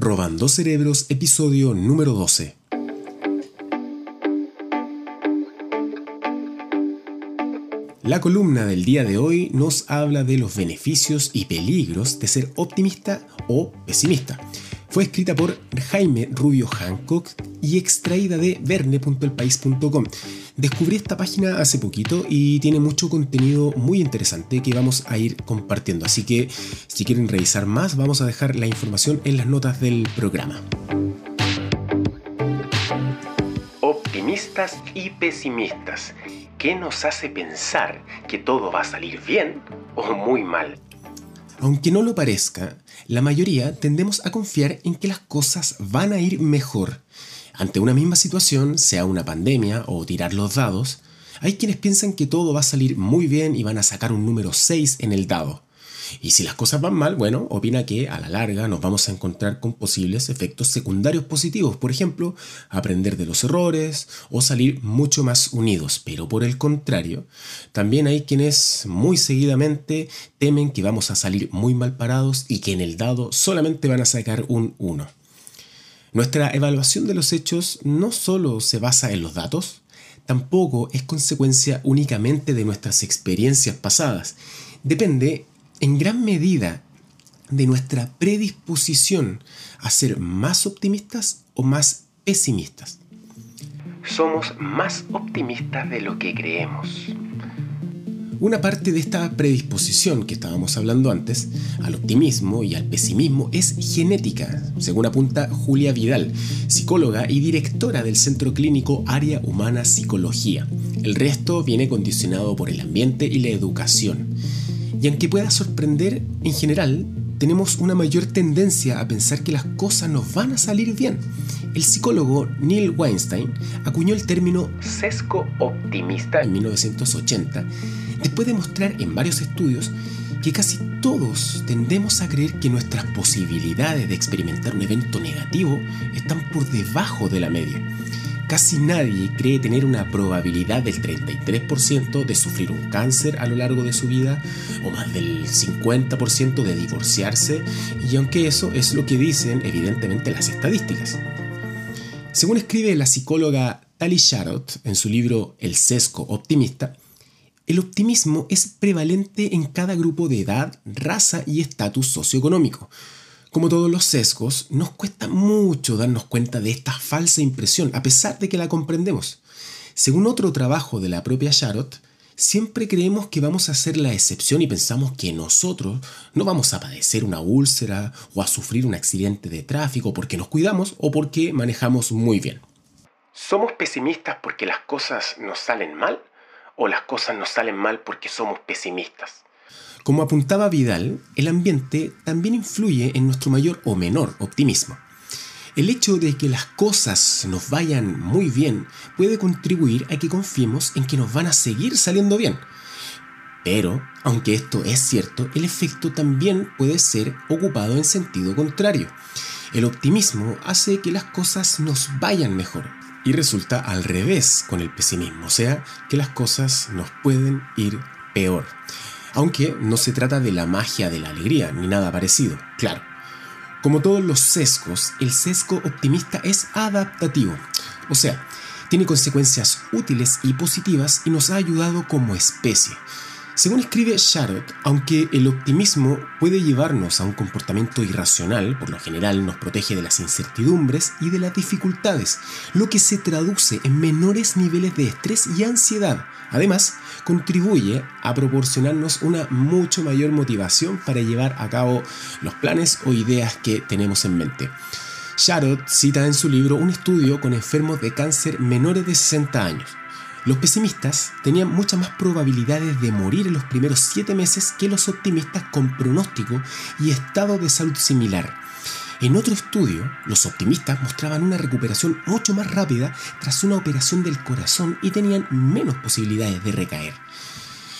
Robando Cerebros, episodio número 12. La columna del día de hoy nos habla de los beneficios y peligros de ser optimista o pesimista. Fue escrita por Jaime Rubio Hancock y extraída de verne.elpaís.com. Descubrí esta página hace poquito y tiene mucho contenido muy interesante que vamos a ir compartiendo. Así que si quieren revisar más, vamos a dejar la información en las notas del programa. Optimistas y pesimistas. ¿Qué nos hace pensar que todo va a salir bien o muy mal? Aunque no lo parezca, la mayoría tendemos a confiar en que las cosas van a ir mejor. Ante una misma situación, sea una pandemia o tirar los dados, hay quienes piensan que todo va a salir muy bien y van a sacar un número 6 en el dado. Y si las cosas van mal, bueno, opina que a la larga nos vamos a encontrar con posibles efectos secundarios positivos, por ejemplo, aprender de los errores o salir mucho más unidos. Pero por el contrario, también hay quienes muy seguidamente temen que vamos a salir muy mal parados y que en el dado solamente van a sacar un 1. Nuestra evaluación de los hechos no solo se basa en los datos, tampoco es consecuencia únicamente de nuestras experiencias pasadas. Depende en gran medida de nuestra predisposición a ser más optimistas o más pesimistas. Somos más optimistas de lo que creemos. Una parte de esta predisposición que estábamos hablando antes, al optimismo y al pesimismo, es genética, según apunta Julia Vidal, psicóloga y directora del Centro Clínico Área Humana Psicología. El resto viene condicionado por el ambiente y la educación. Y aunque pueda sorprender, en general, tenemos una mayor tendencia a pensar que las cosas nos van a salir bien. El psicólogo Neil Weinstein acuñó el término sesgo optimista en 1980, después de mostrar en varios estudios que casi todos tendemos a creer que nuestras posibilidades de experimentar un evento negativo están por debajo de la media. Casi nadie cree tener una probabilidad del 33% de sufrir un cáncer a lo largo de su vida o más del 50% de divorciarse, y aunque eso es lo que dicen evidentemente las estadísticas. Según escribe la psicóloga Tali Sharot en su libro El sesgo optimista, el optimismo es prevalente en cada grupo de edad, raza y estatus socioeconómico. Como todos los sesgos, nos cuesta mucho darnos cuenta de esta falsa impresión, a pesar de que la comprendemos. Según otro trabajo de la propia Sharot, siempre creemos que vamos a ser la excepción y pensamos que nosotros no vamos a padecer una úlcera o a sufrir un accidente de tráfico porque nos cuidamos o porque manejamos muy bien. ¿Somos pesimistas porque las cosas nos salen mal o las cosas nos salen mal porque somos pesimistas? Como apuntaba Vidal, el ambiente también influye en nuestro mayor o menor optimismo. El hecho de que las cosas nos vayan muy bien puede contribuir a que confiemos en que nos van a seguir saliendo bien. Pero, aunque esto es cierto, el efecto también puede ser ocupado en sentido contrario. El optimismo hace que las cosas nos vayan mejor y resulta al revés con el pesimismo, o sea, que las cosas nos pueden ir peor aunque no se trata de la magia de la alegría ni nada parecido, claro. Como todos los sesgos, el sesgo optimista es adaptativo, o sea, tiene consecuencias útiles y positivas y nos ha ayudado como especie. Según escribe Sharot, aunque el optimismo puede llevarnos a un comportamiento irracional, por lo general nos protege de las incertidumbres y de las dificultades, lo que se traduce en menores niveles de estrés y ansiedad. Además, contribuye a proporcionarnos una mucho mayor motivación para llevar a cabo los planes o ideas que tenemos en mente. Sharot cita en su libro un estudio con enfermos de cáncer menores de 60 años los pesimistas tenían muchas más probabilidades de morir en los primeros siete meses que los optimistas con pronóstico y estado de salud similar. En otro estudio, los optimistas mostraban una recuperación mucho más rápida tras una operación del corazón y tenían menos posibilidades de recaer.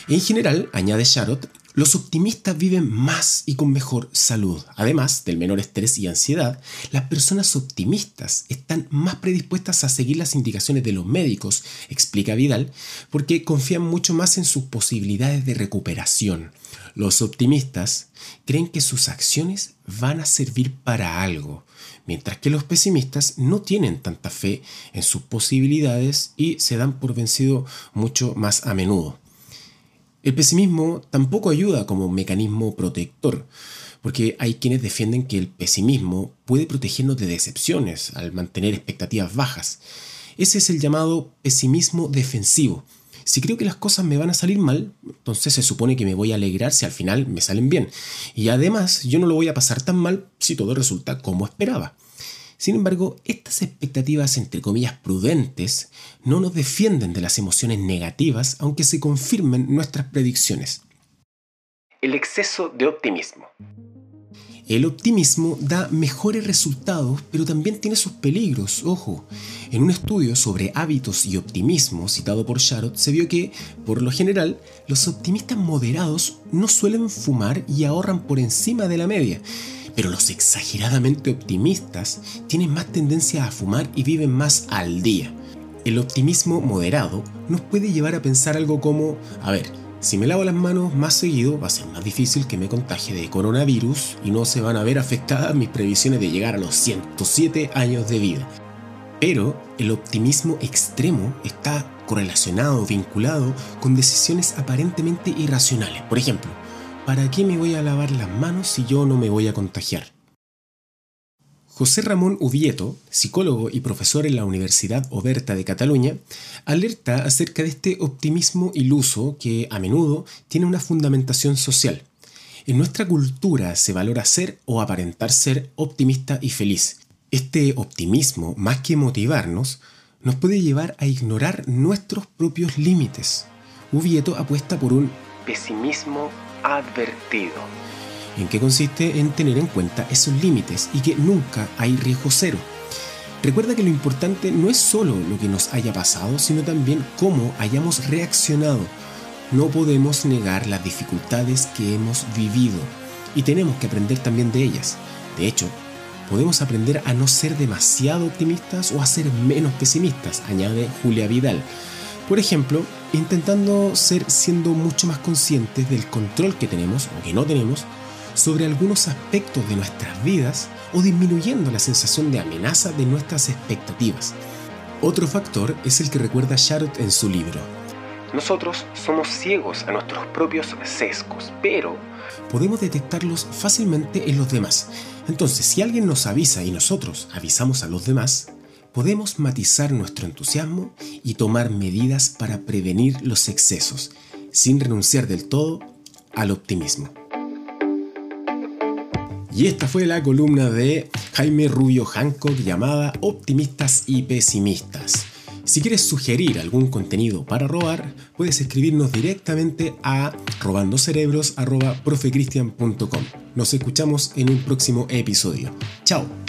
En general, añade Sharot, Los optimistas viven más y con mejor salud. Además del menor estrés y ansiedad, las personas optimistas están más predispuestas a seguir las indicaciones de los médicos, explica Vidal, porque confían mucho más en sus posibilidades de recuperación. Los optimistas creen que sus acciones van a servir para algo, mientras que los pesimistas no tienen tanta fe en sus posibilidades y se dan por vencido mucho más a menudo. El pesimismo tampoco ayuda como mecanismo protector, porque hay quienes defienden que el pesimismo puede protegernos de decepciones al mantener expectativas bajas. Ese es el llamado pesimismo defensivo. Si creo que las cosas me van a salir mal, entonces se supone que me voy a alegrar si al final me salen bien. Y además yo no lo voy a pasar tan mal si todo resulta como esperaba. Sin embargo, estas expectativas, entre comillas, prudentes, no nos defienden de las emociones negativas, aunque se confirmen nuestras predicciones. El exceso de optimismo. El optimismo da mejores resultados, pero también tiene sus peligros, ojo. En un estudio sobre hábitos y optimismo citado por Sharot, se vio que, por lo general, los optimistas moderados no suelen fumar y ahorran por encima de la media. Pero los exageradamente optimistas tienen más tendencia a fumar y viven más al día. El optimismo moderado nos puede llevar a pensar algo como, a ver, si me lavo las manos más seguido va a ser más difícil que me contagie de coronavirus y no se van a ver afectadas mis previsiones de llegar a los 107 años de vida. Pero el optimismo extremo está correlacionado, vinculado con decisiones aparentemente irracionales. Por ejemplo, ¿para qué me voy a lavar las manos si yo no me voy a contagiar? José Ramón Ubieto, psicólogo y profesor en la Universidad Oberta de Cataluña, alerta acerca de este optimismo iluso que a menudo tiene una fundamentación social. En nuestra cultura se valora ser o aparentar ser optimista y feliz. Este optimismo, más que motivarnos, nos puede llevar a ignorar nuestros propios límites. Ubieto apuesta por un pesimismo advertido. ¿En qué consiste? En tener en cuenta esos límites y que nunca hay riesgo cero. Recuerda que lo importante no es solo lo que nos haya pasado, sino también cómo hayamos reaccionado. No podemos negar las dificultades que hemos vivido y tenemos que aprender también de ellas. De hecho, podemos aprender a no ser demasiado optimistas o a ser menos pesimistas, añade Julia Vidal. Por ejemplo, intentando ser siendo mucho más conscientes del control que tenemos o que no tenemos sobre algunos aspectos de nuestras vidas o disminuyendo la sensación de amenaza de nuestras expectativas. Otro factor es el que recuerda Sharot en su libro. Nosotros somos ciegos a nuestros propios sesgos, pero podemos detectarlos fácilmente en los demás. Entonces, si alguien nos avisa y nosotros avisamos a los demás, podemos matizar nuestro entusiasmo y tomar medidas para prevenir los excesos, sin renunciar del todo al optimismo. Y esta fue la columna de Jaime Rubio Hancock llamada Optimistas y Pesimistas. Si quieres sugerir algún contenido para robar, puedes escribirnos directamente a robandocerebros.profecristian.com. Nos escuchamos en un próximo episodio. ¡Chao!